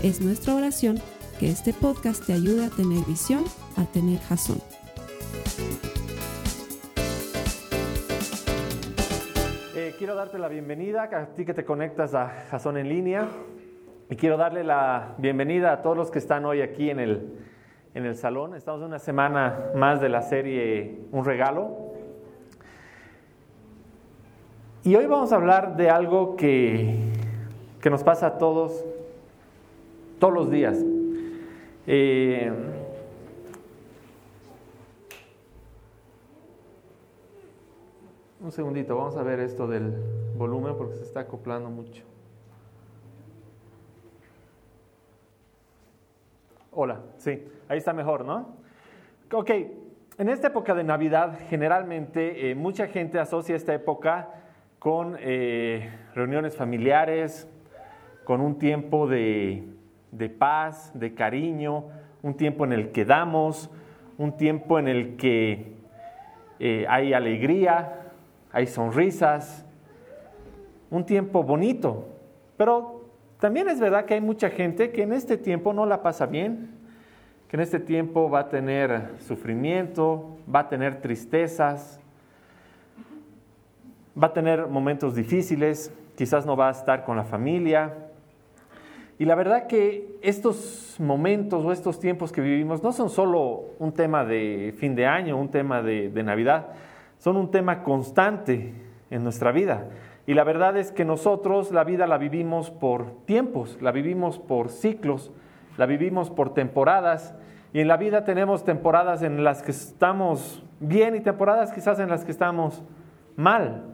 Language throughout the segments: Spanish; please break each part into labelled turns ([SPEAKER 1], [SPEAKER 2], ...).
[SPEAKER 1] Es nuestra oración que este podcast te ayude a tener visión, a tener jazón.
[SPEAKER 2] Eh, quiero darte la bienvenida a ti que te conectas a Jazón en línea y quiero darle la bienvenida a todos los que están hoy aquí en el, en el salón. Estamos en una semana más de la serie Un regalo. Y hoy vamos a hablar de algo que, que nos pasa a todos, todos los días. Eh, un segundito, vamos a ver esto del volumen porque se está acoplando mucho. Hola, sí, ahí está mejor, ¿no? Ok, en esta época de Navidad generalmente eh, mucha gente asocia esta época con eh, reuniones familiares, con un tiempo de, de paz, de cariño, un tiempo en el que damos, un tiempo en el que eh, hay alegría, hay sonrisas, un tiempo bonito. Pero también es verdad que hay mucha gente que en este tiempo no la pasa bien, que en este tiempo va a tener sufrimiento, va a tener tristezas, va a tener momentos difíciles, quizás no va a estar con la familia, y la verdad que estos momentos o estos tiempos que vivimos no son solo un tema de fin de año, un tema de, Navidad, son un tema constante en nuestra vida. Y la verdad es que nosotros la vida la vivimos por tiempos, la vivimos por ciclos, la vivimos por temporadas. Y en la vida tenemos temporadas en las que estamos bien y temporadas quizás en las que estamos mal.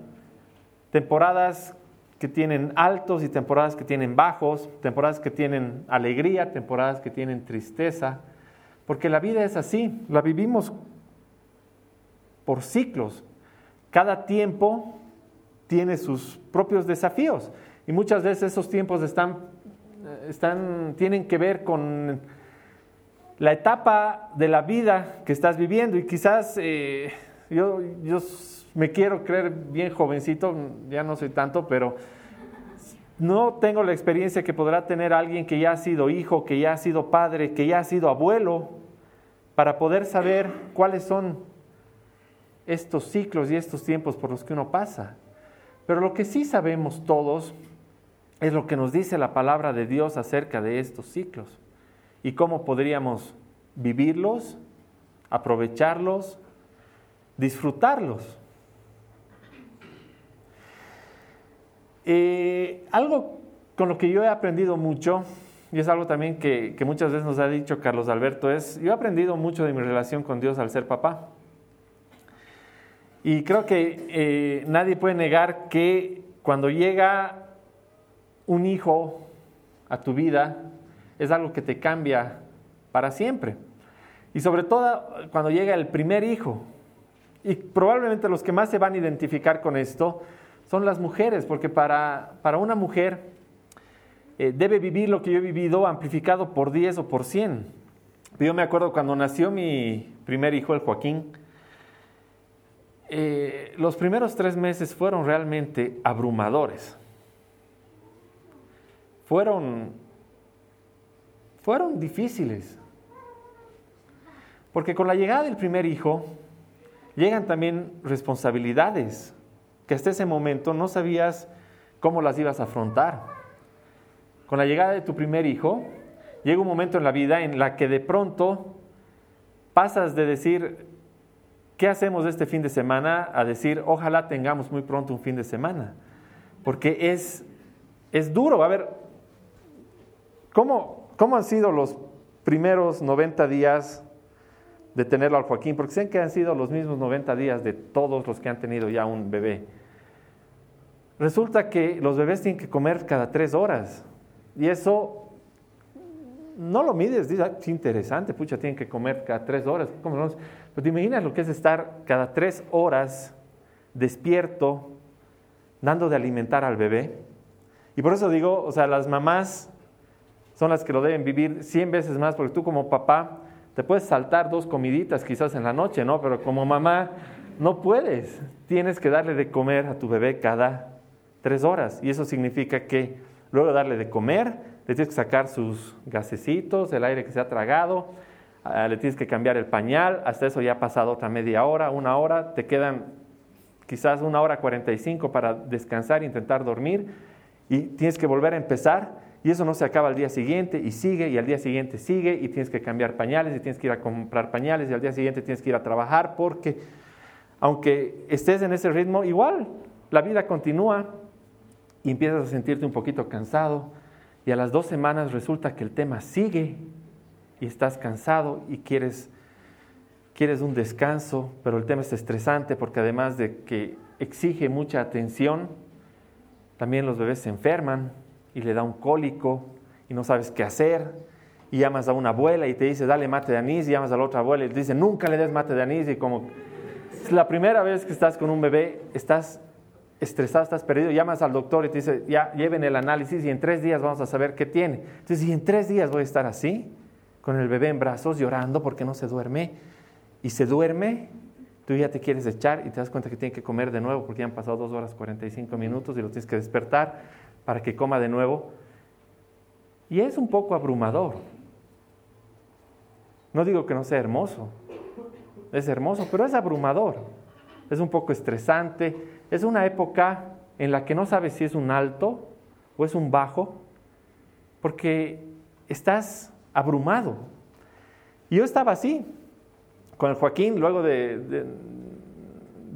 [SPEAKER 2] Temporadas que tienen altos y temporadas que tienen bajos, temporadas que tienen alegría, temporadas que tienen tristeza, porque la vida es así, la vivimos por ciclos. Cada tiempo tiene sus propios desafíos y muchas veces esos tiempos están, están, tienen que ver con la etapa de la vida que estás viviendo y quizás eh, yo, yo me quiero creer bien jovencito, ya no soy tanto, pero no tengo la experiencia que podrá tener alguien que ya ha sido hijo, que ya ha sido padre, que ya ha sido abuelo, para poder saber cuáles son estos ciclos y estos tiempos por los que uno pasa. Pero lo que sí sabemos todos es lo que nos dice la palabra de Dios acerca de estos ciclos y cómo podríamos vivirlos, aprovecharlos, disfrutarlos. Eh, algo con lo que yo he aprendido mucho, y es algo también que, muchas veces nos ha dicho Carlos Alberto, es, yo he aprendido mucho de mi relación con Dios al ser papá. Y creo que eh, nadie puede negar que cuando llega un hijo a tu vida, es algo que te cambia para siempre. Y sobre todo cuando llega el primer hijo. Y probablemente los que más se van a identificar con esto son las mujeres, porque para, para una mujer eh, debe vivir lo que yo he vivido amplificado por 10 o por 100. Yo me acuerdo cuando nació mi primer hijo, el Joaquín, eh, los primeros tres meses fueron realmente abrumadores. Fueron, fueron difíciles. Porque con la llegada del primer hijo llegan también responsabilidades que hasta ese momento no sabías cómo las ibas a afrontar. Con la llegada de tu primer hijo, llega un momento en la vida en la que de pronto pasas de decir, ¿qué hacemos este fin de semana? a decir, ojalá tengamos muy pronto un fin de semana. Porque es, es duro. A ver, ¿cómo, ¿cómo han sido los primeros 90 días de tenerlo al Joaquín, porque sé que han sido los mismos 90 días de todos los que han tenido ya un bebé. Resulta que los bebés tienen que comer cada tres horas y eso no lo mides, dices, es interesante, pucha, tienen que comer cada tres horas. ¿Cómo no? Pero te imaginas lo que es estar cada tres horas despierto, dando de alimentar al bebé. Y por eso digo, o sea, las mamás son las que lo deben vivir cien veces más, porque tú como papá te puedes saltar dos comiditas quizás en la noche, ¿no? Pero como mamá no puedes. Tienes que darle de comer a tu bebé cada tres horas. Y eso significa que luego darle de comer, le tienes que sacar sus gasecitos, el aire que se ha tragado, ah, le tienes que cambiar el pañal, hasta eso ya ha pasado otra media hora, una hora, te quedan quizás una hora 45 para descansar intentar dormir y tienes que volver a empezar y eso no se acaba al día siguiente y sigue y al día siguiente sigue y tienes que cambiar pañales y tienes que ir a comprar pañales y al día siguiente tienes que ir a trabajar porque aunque estés en ese ritmo, igual la vida continúa y empiezas a sentirte un poquito cansado y a las dos semanas resulta que el tema sigue y estás cansado y quieres quieres un descanso, pero el tema es estresante porque además de que exige mucha atención, también los bebés se enferman y le da un cólico y no sabes qué hacer. Y llamas a una abuela y te dice, dale mate de anís, y llamas a la otra abuela y te dice, nunca le des mate de anís. Y como es la primera vez que estás con un bebé, estás estresado, estás perdido, llamas al doctor y te dice, ya lleven el análisis y en tres días vamos a saber qué tiene. Entonces, y en tres días voy a estar así, con el bebé en brazos, llorando porque no se duerme y se duerme, tú ya te quieres echar y te das cuenta que tiene que comer de nuevo porque ya han pasado dos horas 45 minutos y lo tienes que despertar para que coma de nuevo. Y es un poco abrumador. No digo que no sea hermoso, es hermoso, pero es abrumador. Es un poco estresante. Es una época en la que no sabes si es un alto o es un bajo, porque estás abrumado. Y yo estaba así, con el Joaquín, luego de,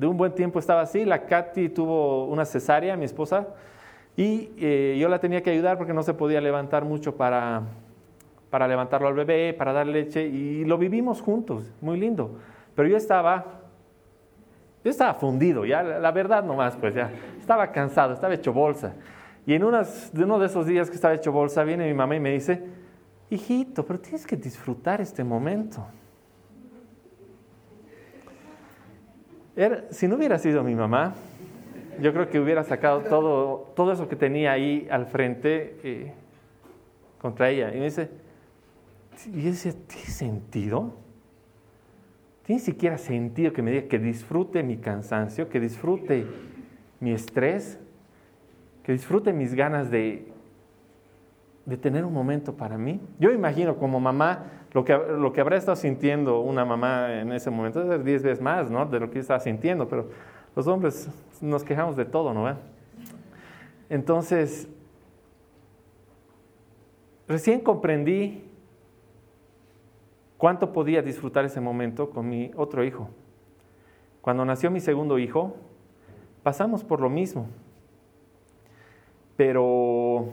[SPEAKER 2] un buen tiempo estaba así, la Katy tuvo una cesárea, mi esposa, y eh, yo la tenía que ayudar porque no se podía levantar mucho para, para levantarlo al bebé, para dar leche, y lo vivimos juntos, muy lindo. Pero yo estaba, yo estaba fundido, ya la verdad nomás, pues ya, estaba cansado, estaba hecho bolsa. Y en uno de esos días que estaba hecho bolsa, viene mi mamá y me dice, hijito, pero tienes que disfrutar este momento. si no hubiera sido mi mamá, yo creo que hubiera sacado todo, todo eso que tenía ahí al frente eh, contra ella. Y me dice, y yo ¿tiene sentido? ¿Tiene siquiera sentido que me diga que disfrute mi cansancio, que disfrute mi estrés, que disfrute mis ganas de, de tener un momento para mí? Yo imagino como mamá lo que, lo que habrá estado sintiendo una mamá en ese momento es diez veces más ¿no? de lo que yo estaba sintiendo, pero los hombres nos quejamos de todo, ¿no? Entonces, recién comprendí cuánto podía disfrutar ese momento con mi otro hijo. Cuando nació mi segundo hijo, pasamos por lo mismo. Pero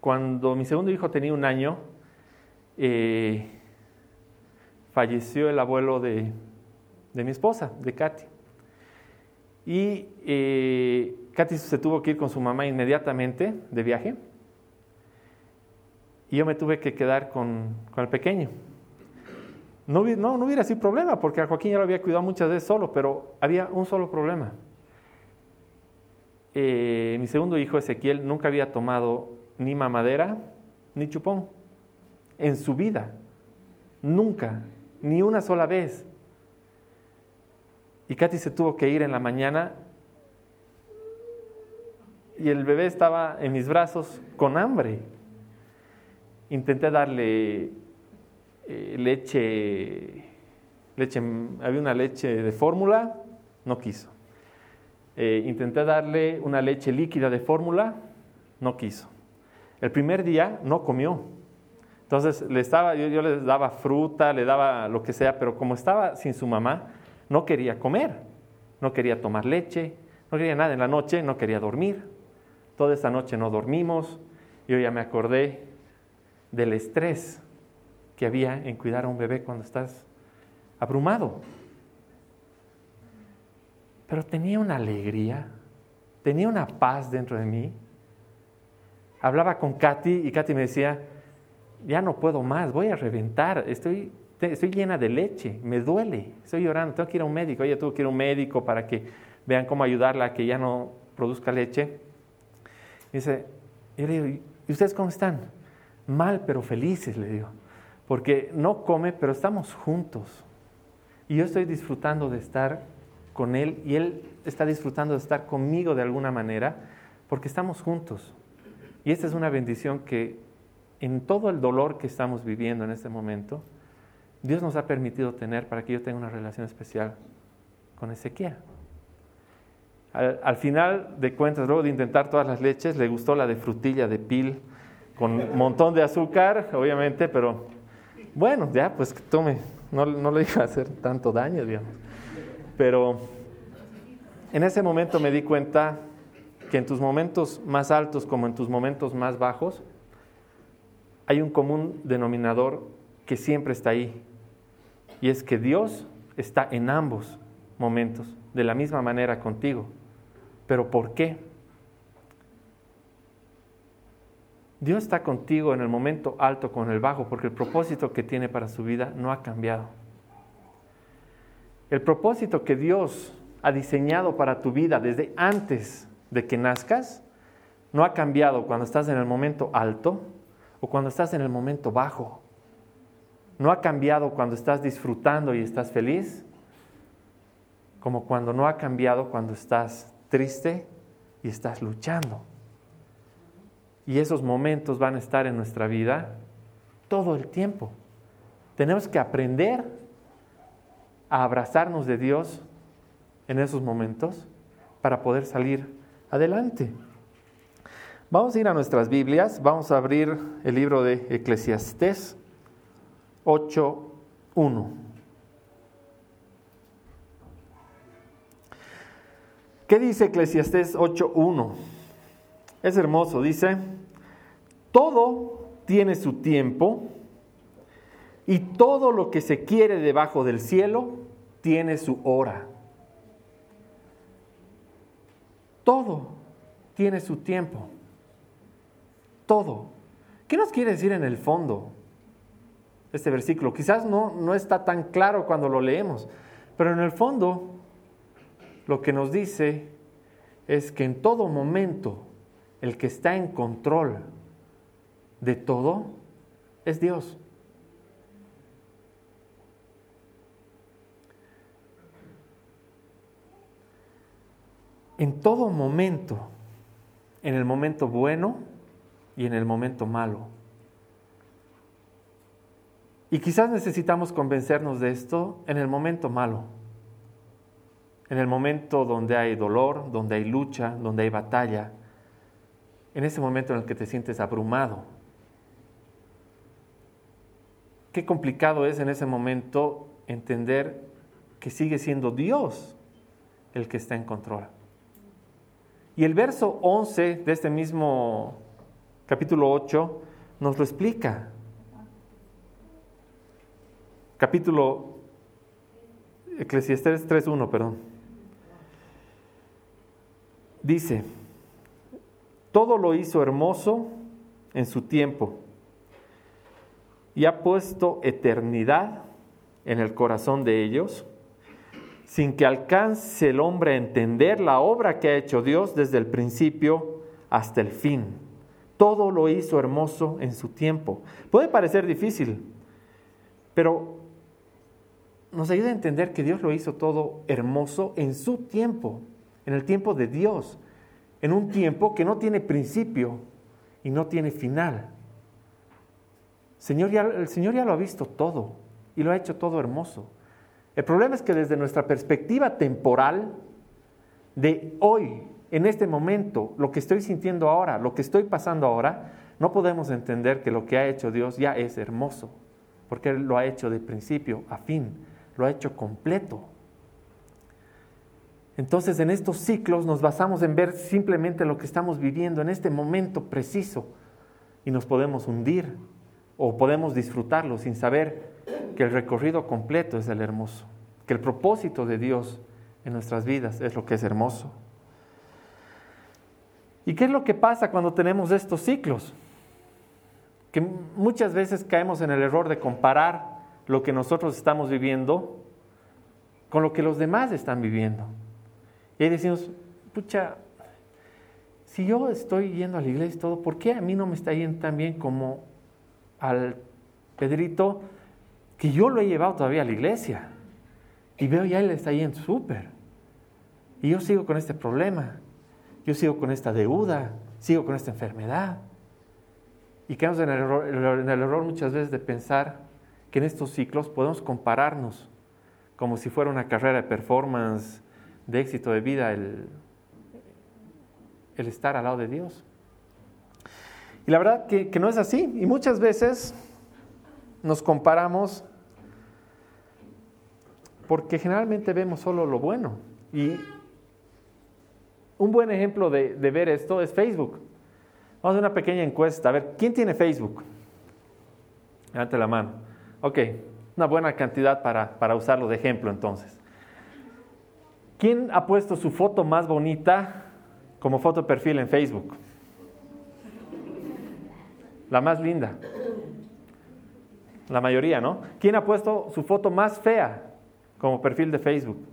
[SPEAKER 2] cuando mi segundo hijo tenía un año, eh, falleció el abuelo de, mi esposa, de Katy. Y eh, Katy se tuvo que ir con su mamá inmediatamente de viaje. Y yo me tuve que quedar con, el pequeño. No, no, hubiera sido problema, porque a Joaquín ya lo había cuidado muchas veces solo, pero había un solo problema. Eh, mi segundo hijo, Ezequiel, nunca había tomado ni mamadera ni chupón en su vida. Nunca, ni una sola vez. Y Katy se tuvo que ir en la mañana y el bebé estaba en mis brazos con hambre. Intenté darle eh, leche, leche, había una leche de fórmula, no quiso. Eh, intenté darle una leche líquida de fórmula, no quiso. El primer día no comió. Entonces le estaba, yo, yo le daba fruta, le daba lo que sea, pero como estaba sin su mamá, no quería comer, no quería tomar leche, no quería nada en la noche, no quería dormir. Toda esa noche no dormimos. Yo ya me acordé del estrés que había en cuidar a un bebé cuando estás abrumado. Pero tenía una alegría, tenía una paz dentro de mí. Hablaba con Katy y Katy me decía, ya no puedo más, voy a reventar, estoy, estoy llena de leche, me duele, estoy llorando, tengo que ir a un médico, oye, tengo que ir a un médico para que vean cómo ayudarla a que ya no produzca leche. Y dice, yo le digo, ¿y ustedes cómo están? Mal, pero felices, le digo, porque no come, pero estamos juntos. Y yo estoy disfrutando de estar con él y él está disfrutando de estar conmigo de alguna manera, porque estamos juntos. Y esta es una bendición que en todo el dolor que estamos viviendo en este momento, Dios nos ha permitido tener para que yo tenga una relación especial con Ezequiel. Al, final de cuentas, luego de intentar todas las leches, le gustó la de frutilla de pil con un montón de azúcar, obviamente, pero bueno, ya, pues tome, no, no le iba a hacer tanto daño, digamos. Pero en ese momento me di cuenta que en tus momentos más altos como en tus momentos más bajos, hay un común denominador que siempre está ahí. Y es que Dios está en ambos momentos, de la misma manera contigo. ¿Pero por qué? Dios está contigo en el momento alto con el bajo, porque el propósito que tiene para su vida no ha cambiado. El propósito que Dios ha diseñado para tu vida desde antes de que nazcas no ha cambiado cuando estás en el momento alto o cuando estás en el momento bajo. No ha cambiado cuando estás disfrutando y estás feliz, como cuando no ha cambiado cuando estás triste y estás luchando. Y esos momentos van a estar en nuestra vida todo el tiempo. Tenemos que aprender a abrazarnos de Dios en esos momentos para poder salir adelante. Vamos a ir a nuestras Biblias, vamos a abrir el libro de Eclesiastés 8.1. ¿Qué dice Eclesiastés 8.1? Es hermoso, dice, todo tiene su tiempo y todo lo que se quiere debajo del cielo tiene su hora. Todo tiene su tiempo todo. ¿Qué nos quiere decir en el fondo este versículo? Quizás no, no está tan claro cuando lo leemos, pero en el fondo lo que nos dice es que en todo momento el que está en control de todo es Dios. En todo momento, en el momento bueno y en el momento malo. Y quizás necesitamos convencernos de esto en el momento malo, en el momento donde hay dolor, donde hay lucha, donde hay batalla, en ese momento en el que te sientes abrumado. Qué complicado es en ese momento entender que sigue siendo Dios el que está en control. Y el verso 11 de este mismo capítulo 8, nos lo explica. Capítulo Eclesiastés 3.1, perdón. Dice, todo lo hizo hermoso en su tiempo y ha puesto eternidad en el corazón de ellos, sin que alcance el hombre a entender la obra que ha hecho Dios desde el principio hasta el fin. Todo lo hizo hermoso en su tiempo. Puede parecer difícil, pero nos ayuda a entender que Dios lo hizo todo hermoso en su tiempo, en el tiempo de Dios, en un tiempo que no tiene principio y no tiene final. Señor el Señor ya lo ha visto todo y lo ha hecho todo hermoso. El problema es que desde nuestra perspectiva temporal de hoy, en este momento, lo que estoy sintiendo ahora, lo que estoy pasando ahora, no podemos entender que lo que ha hecho Dios ya es hermoso, porque Él lo ha hecho de principio a fin, lo ha hecho completo. Entonces en estos ciclos nos basamos en ver simplemente lo que estamos viviendo en este momento preciso y nos podemos hundir o podemos disfrutarlo sin saber que el recorrido completo es el hermoso, que el propósito de Dios en nuestras vidas es lo que es hermoso. ¿Y qué es lo que pasa cuando tenemos estos ciclos? que muchas veces caemos en el error de comparar lo que nosotros estamos viviendo con lo que los demás están viviendo. Y ahí decimos, pucha, si yo estoy yendo a la iglesia y todo, ¿por qué a mí no me está yendo tan bien como al Pedrito que yo lo he llevado todavía a la iglesia? Y veo ya él está yendo súper. Y yo sigo con este problema, yo sigo con esta deuda, sigo con esta enfermedad. Y quedamos en el error, en el error muchas veces de pensar que en estos ciclos podemos compararnos como si fuera una carrera de performance, de éxito de vida, el, el estar al lado de Dios. Y la verdad que, que no es así. Y muchas veces nos comparamos porque generalmente vemos solo lo bueno. Y un buen ejemplo de, ver esto es Facebook. Vamos a una pequeña encuesta. A ver, ¿quién tiene Facebook? Levante la mano. Ok, una buena cantidad para, para usarlo de ejemplo entonces. ¿Quién ha puesto su foto más bonita como foto perfil en Facebook? La más linda. La mayoría, ¿no? ¿Quién ha puesto su foto más fea como perfil de Facebook?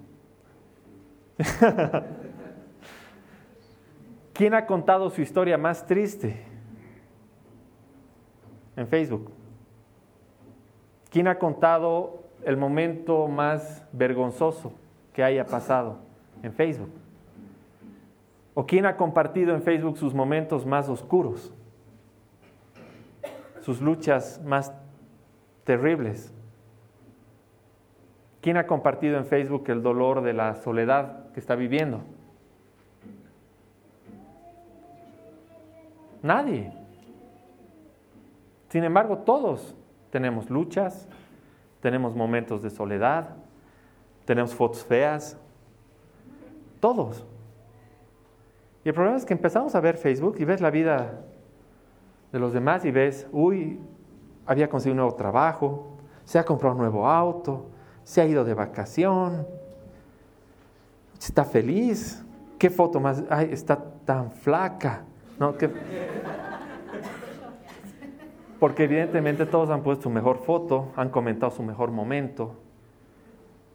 [SPEAKER 2] ¿Quién ha contado su historia más triste en Facebook? ¿Quién ha contado el momento más vergonzoso que haya pasado en Facebook? ¿O quién ha compartido en Facebook sus momentos más oscuros? Sus luchas más terribles. ¿Quién ha compartido en Facebook el dolor de la soledad que está viviendo? Nadie. Sin embargo, todos tenemos luchas, tenemos momentos de soledad, tenemos fotos feas, todos. Y el problema es que empezamos a ver Facebook y ves la vida de los demás y ves, uy, había conseguido un nuevo trabajo, se ha comprado un nuevo auto, se ha ido de vacación, está feliz, qué foto más, ay, está tan flaca, ¿no? ¿Qué? Porque evidentemente todos han puesto su mejor foto, han comentado su mejor momento.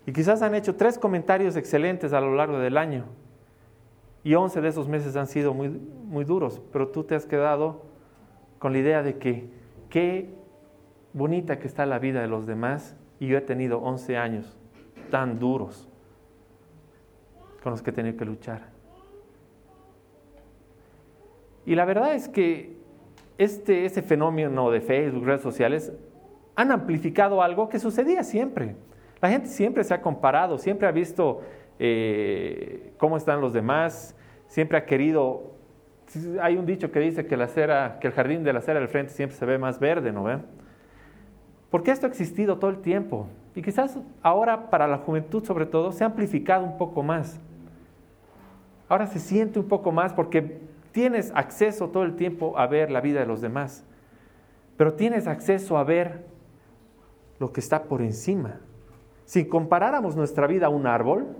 [SPEAKER 2] Y quizás han hecho tres comentarios excelentes a lo largo del año. Y once de esos meses han sido muy, muy duros. Pero tú te has quedado con la idea de que qué bonita que está la vida de los demás. Y yo he tenido once años tan duros con los que he tenido que luchar. Y la verdad es que este, ese fenómeno de Facebook, redes sociales, han amplificado algo que sucedía siempre. La gente siempre se ha comparado, siempre ha visto eh, cómo están los demás, siempre ha querido. Hay un dicho que dice que, el jardín de la acera del frente siempre se ve más verde, ¿no ven? Porque esto ha existido todo el tiempo. Y quizás ahora para la juventud sobre todo se ha amplificado un poco más. Ahora se siente un poco más porque Tienes acceso todo el tiempo a ver la vida de los demás, pero tienes acceso a ver lo que está por encima. Si comparáramos nuestra vida a un árbol,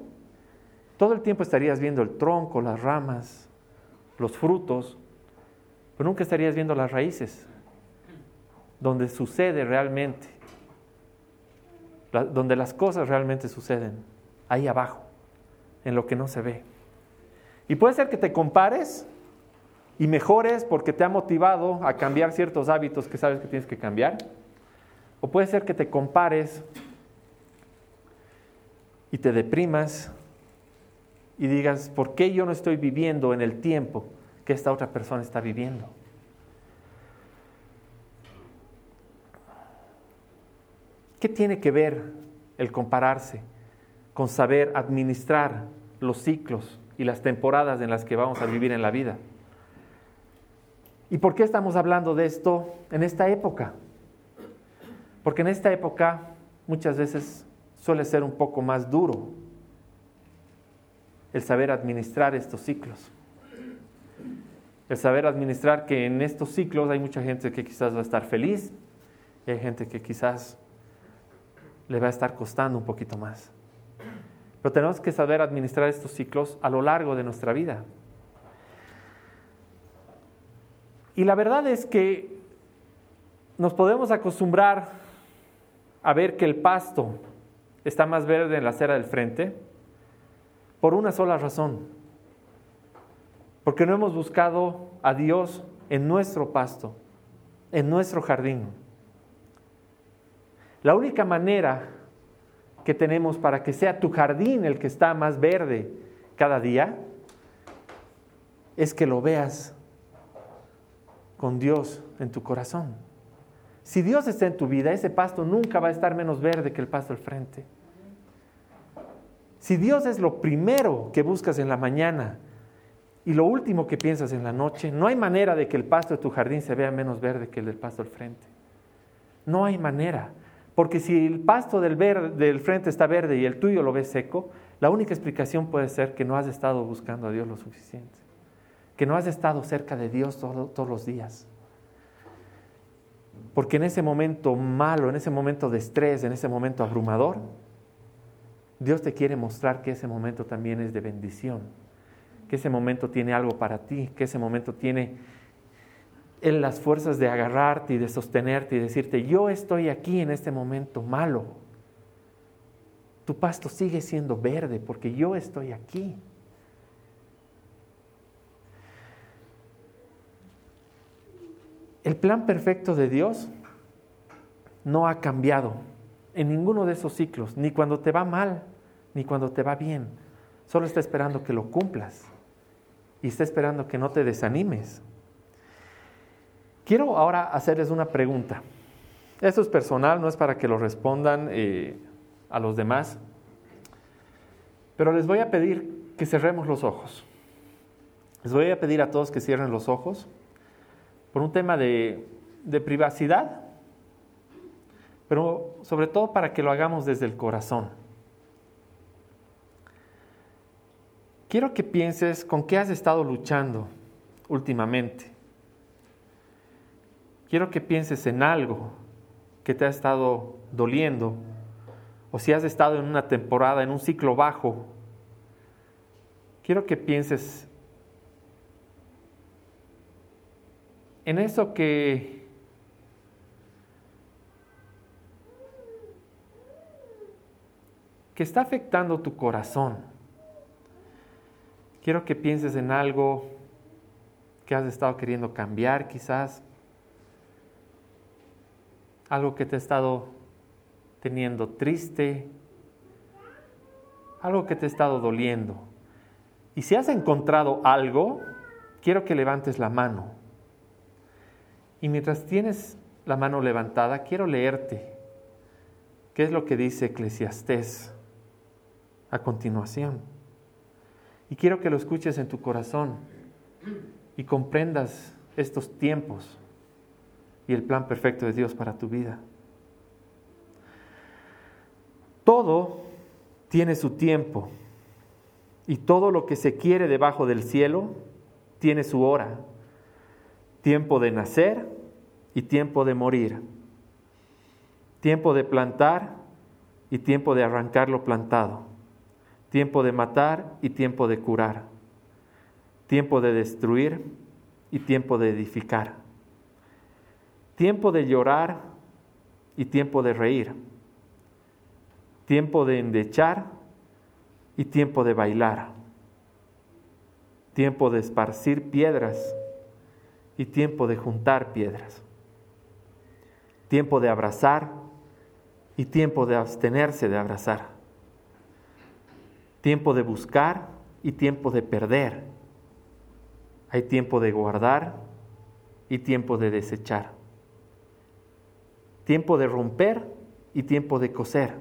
[SPEAKER 2] todo el tiempo estarías viendo el tronco, las ramas, los frutos, pero nunca estarías viendo las raíces, donde sucede realmente, donde las cosas realmente suceden, ahí abajo, en lo que no se ve. Y puede ser que te compares y mejores porque te ha motivado a cambiar ciertos hábitos que sabes que tienes que cambiar. O puede ser que te compares y te deprimas y digas, ¿por qué yo no estoy viviendo en el tiempo que esta otra persona está viviendo? ¿Qué tiene que ver el compararse con saber administrar los ciclos y las temporadas en las que vamos a vivir en la vida? ¿Y por qué estamos hablando de esto en esta época? Porque en esta época muchas veces suele ser un poco más duro el saber administrar estos ciclos. El saber administrar que en estos ciclos hay mucha gente que quizás va a estar feliz y hay gente que quizás le va a estar costando un poquito más. Pero tenemos que saber administrar estos ciclos a lo largo de nuestra vida. Y la verdad es que nos podemos acostumbrar a ver que el pasto está más verde en la acera del frente por una sola razón. Porque no hemos buscado a Dios en nuestro pasto, en nuestro jardín. La única manera que tenemos para que sea tu jardín el que está más verde cada día es que lo veas con Dios en tu corazón. Si Dios está en tu vida, ese pasto nunca va a estar menos verde que el pasto al frente. Si Dios es lo primero que buscas en la mañana y lo último que piensas en la noche, no hay manera de que el pasto de tu jardín se vea menos verde que el del pasto al frente. No hay manera. Porque si el pasto del, del frente está verde y el tuyo lo ves seco, la única explicación puede ser que no has estado buscando a Dios lo suficiente. Que no has estado cerca de Dios todos los días. Porque en ese momento malo, en ese momento de estrés, en ese momento abrumador, Dios te quiere mostrar que ese momento también es de bendición, que ese momento tiene algo para ti, que ese momento tiene en las fuerzas de agarrarte y de sostenerte y decirte, yo estoy aquí en este momento malo. Tu pasto sigue siendo verde porque yo estoy aquí. El plan perfecto de Dios no ha cambiado en ninguno de esos ciclos, ni cuando te va mal, ni cuando te va bien. Solo está esperando que lo cumplas y está esperando que no te desanimes. Quiero ahora hacerles una pregunta. Esto es personal, no es para que lo respondan eh, a los demás, pero les voy a pedir que cerremos los ojos. Les voy a pedir a todos que cierren los ojos por un tema de, de privacidad, pero sobre todo para que lo hagamos desde el corazón. Quiero que pienses con qué has estado luchando últimamente. Quiero que pienses en algo que te ha estado doliendo, o si has estado en una temporada, en un ciclo bajo. Quiero que pienses en eso que que está afectando tu corazón. Quiero que pienses en algo que has estado queriendo cambiar quizás, algo que te ha estado teniendo triste, algo que te ha estado doliendo. Y si has encontrado algo, quiero que levantes la mano. Y mientras tienes la mano levantada, quiero leerte qué es lo que dice Eclesiastés a continuación. Y quiero que lo escuches en tu corazón y comprendas estos tiempos y el plan perfecto de Dios para tu vida. Todo tiene su tiempo y todo lo que se quiere debajo del cielo tiene su hora tiempo de nacer y tiempo de morir, tiempo de plantar y tiempo de arrancar lo plantado, tiempo de matar y tiempo de curar, tiempo de destruir y tiempo de edificar, tiempo de llorar y tiempo de reír, tiempo de endechar y tiempo de bailar, tiempo de esparcir piedras y tiempo de juntar piedras, tiempo de abrazar y tiempo de abstenerse de abrazar, tiempo de buscar y tiempo de perder. Hay tiempo de guardar y tiempo de desechar, tiempo de romper y tiempo de coser,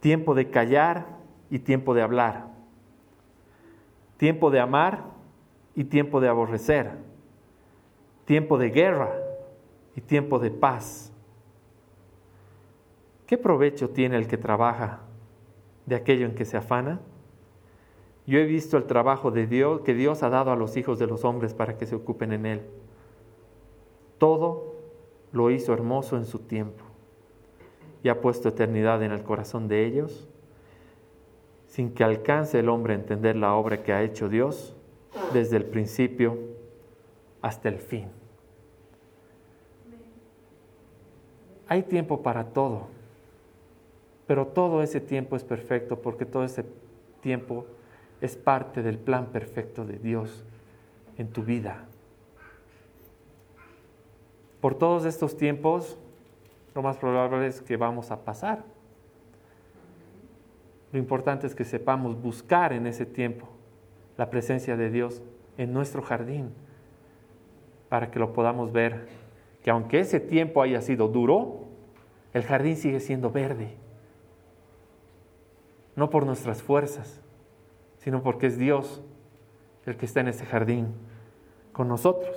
[SPEAKER 2] tiempo de callar y tiempo de hablar, tiempo de amar y tiempo de aborrecer, tiempo de guerra y tiempo de paz. ¿Qué provecho tiene el que trabaja de aquello en que se afana? Yo he visto el trabajo de Dios que Dios ha dado a los hijos de los hombres para que se ocupen en él. Todo lo hizo hermoso en su tiempo y ha puesto eternidad en el corazón de ellos, sin que alcance el hombre a entender la obra que ha hecho Dios desde el principio hasta el fin. hay tiempo para todo, pero todo ese tiempo es perfecto porque todo ese tiempo es parte del plan perfecto de Dios en tu vida. Por todos estos tiempos, lo más probable es que vamos a pasar. Lo importante es que sepamos buscar en ese tiempo la presencia de Dios en nuestro jardín para que lo podamos ver, que aunque ese tiempo haya sido duro, el jardín sigue siendo verde. No por nuestras fuerzas, sino porque es Dios el que está en ese jardín con nosotros.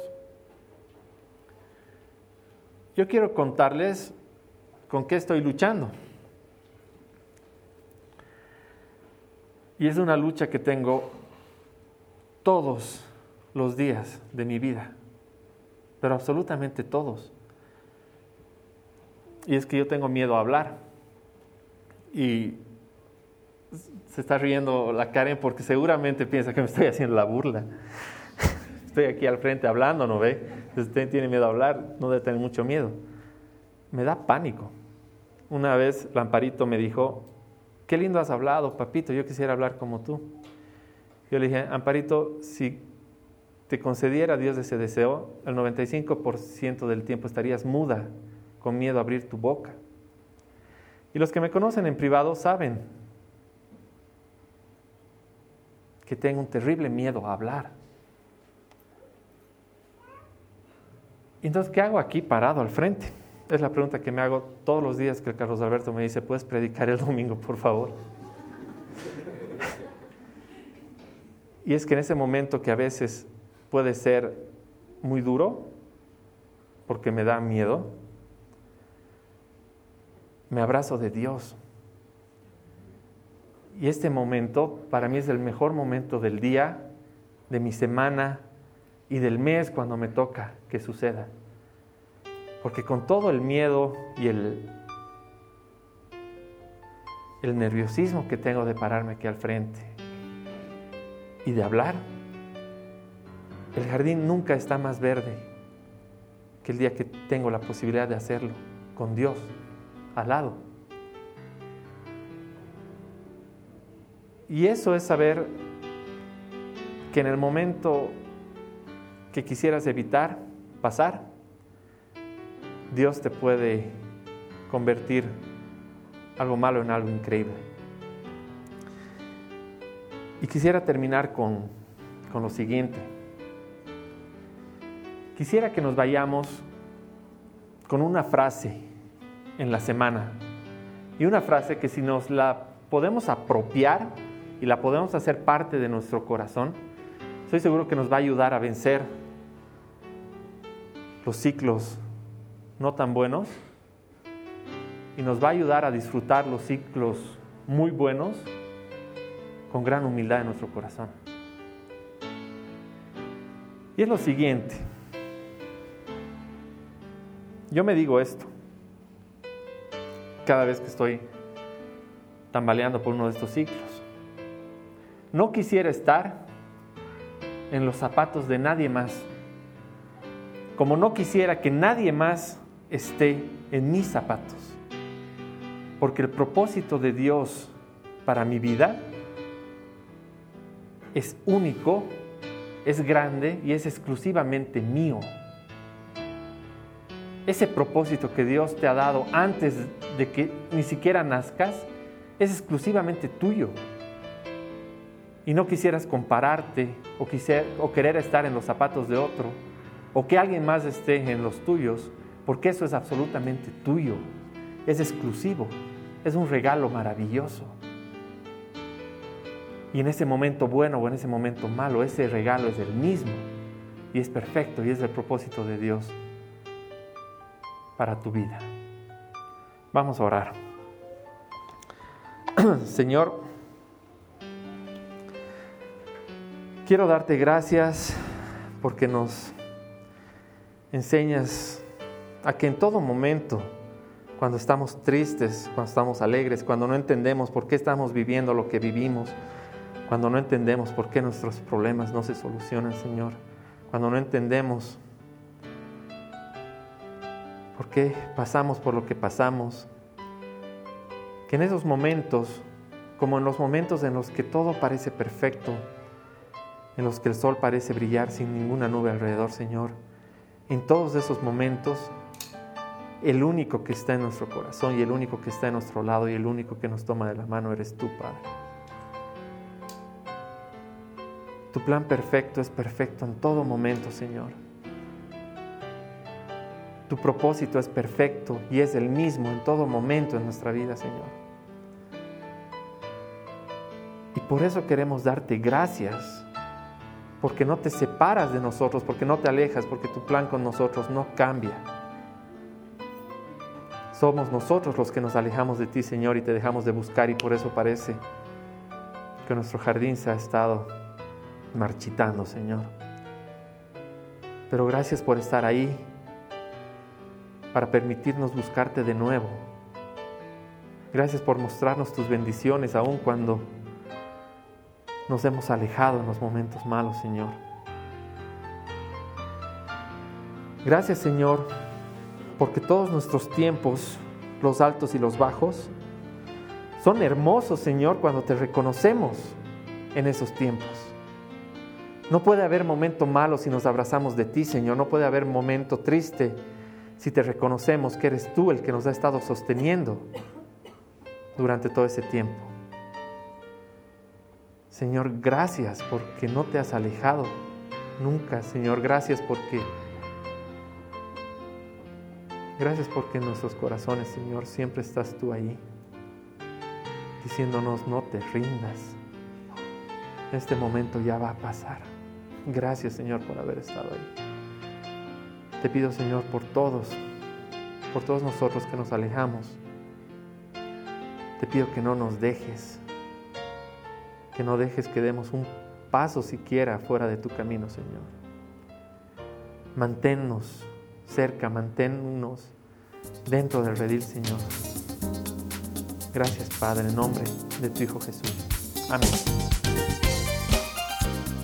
[SPEAKER 2] Yo quiero contarles con qué estoy luchando. Y es una lucha que tengo todos los días de mi vida, pero absolutamente todos. Y es que yo tengo miedo a hablar. Y se está riendo la Karen porque seguramente piensa que me estoy haciendo la burla. Estoy aquí al frente hablando, ¿no ve? Usted tiene miedo a hablar, no debe tener mucho miedo. Me da pánico. Una vez Lamparito me dijo, qué lindo has hablado, papito, yo quisiera hablar como tú. Yo le dije, Amparito, si te concediera Dios ese deseo, el 95% del tiempo estarías muda, con miedo a abrir tu boca. Y los que me conocen en privado saben que tengo un terrible miedo a hablar. Entonces, ¿qué hago aquí parado al frente? Es la pregunta que me hago todos los días que Carlos Alberto me dice, ¿puedes predicar el domingo, por favor? Y es que en ese momento que a veces puede ser muy duro, porque me da miedo, me abrazo de Dios. Y este momento para mí es el mejor momento del día, de mi semana y del mes cuando me toca que suceda. Porque con todo el miedo y el, nerviosismo que tengo de pararme aquí al frente y de hablar, el jardín nunca está más verde que el día que tengo la posibilidad de hacerlo con Dios al lado. Y eso es saber que en el momento que quisieras evitar pasar, Dios te puede convertir algo malo en algo increíble. Y quisiera terminar con, con lo siguiente. Quisiera que nos vayamos con una frase en la semana. Y una frase que si nos la podemos apropiar y la podemos hacer parte de nuestro corazón, estoy seguro que nos va a ayudar a vencer los ciclos no tan buenos y nos va a ayudar a disfrutar los ciclos muy buenos con gran humildad en nuestro corazón. Y es lo siguiente. Yo me digo esto cada vez que estoy tambaleando por uno de estos ciclos. No quisiera estar en los zapatos de nadie más, como no quisiera que nadie más esté en mis zapatos. Porque el propósito de Dios para mi vida es único, es grande y es exclusivamente mío. Ese propósito que Dios te ha dado antes de que ni siquiera nazcas es exclusivamente tuyo. Y no quisieras compararte o, o querer estar en los zapatos de otro o que alguien más esté en los tuyos porque eso es absolutamente tuyo, es exclusivo, es un regalo maravilloso. Y en ese momento bueno o en ese momento malo, ese regalo es el mismo y es perfecto y es el propósito de Dios para tu vida. Vamos a orar. Señor, quiero darte gracias porque nos enseñas a que en todo momento, cuando estamos tristes, cuando estamos alegres, cuando no entendemos por qué estamos viviendo lo que vivimos, cuando no entendemos por qué nuestros problemas no se solucionan, Señor, cuando no entendemos por qué pasamos por lo que pasamos. Que en esos momentos, como en los momentos en los que todo parece perfecto, en los que el sol parece brillar sin ninguna nube alrededor, Señor, en todos esos momentos, el único que está en nuestro corazón y el único que está en nuestro lado y el único que nos toma de la mano eres tú, Padre. Tu plan perfecto es perfecto en todo momento, Señor. Tu propósito es perfecto y es el mismo en todo momento en nuestra vida, Señor. Y por eso queremos darte gracias, porque no te separas de nosotros, porque no te alejas, porque tu plan con nosotros no cambia. Somos nosotros los que nos alejamos de ti, Señor, y te dejamos de buscar y por eso parece que nuestro jardín se ha estado marchitando, Señor. Pero gracias por estar ahí para permitirnos buscarte de nuevo. Gracias por mostrarnos tus bendiciones aun cuando nos hemos alejado en los momentos malos, Señor. Gracias, Señor, porque todos nuestros tiempos, los altos y los bajos, son hermosos, Señor, cuando te reconocemos en esos tiempos. No puede haber momento malo si nos abrazamos de ti, Señor. No puede haber momento triste si te reconocemos que eres tú el que nos ha estado sosteniendo durante todo ese tiempo. Señor, gracias porque no te has alejado nunca, Señor. Gracias porque... Gracias porque en nuestros corazones, Señor, siempre estás tú ahí, diciéndonos, no te rindas. Este momento ya va a pasar. Gracias, Señor, por haber estado ahí. Te pido, Señor, por todos, por todos nosotros que nos alejamos. Te pido que no nos dejes, que no dejes que demos un paso siquiera fuera de tu camino, Señor. Manténnos cerca, manténnos dentro del redil, Señor. Gracias, Padre, en nombre de tu Hijo Jesús. Amén.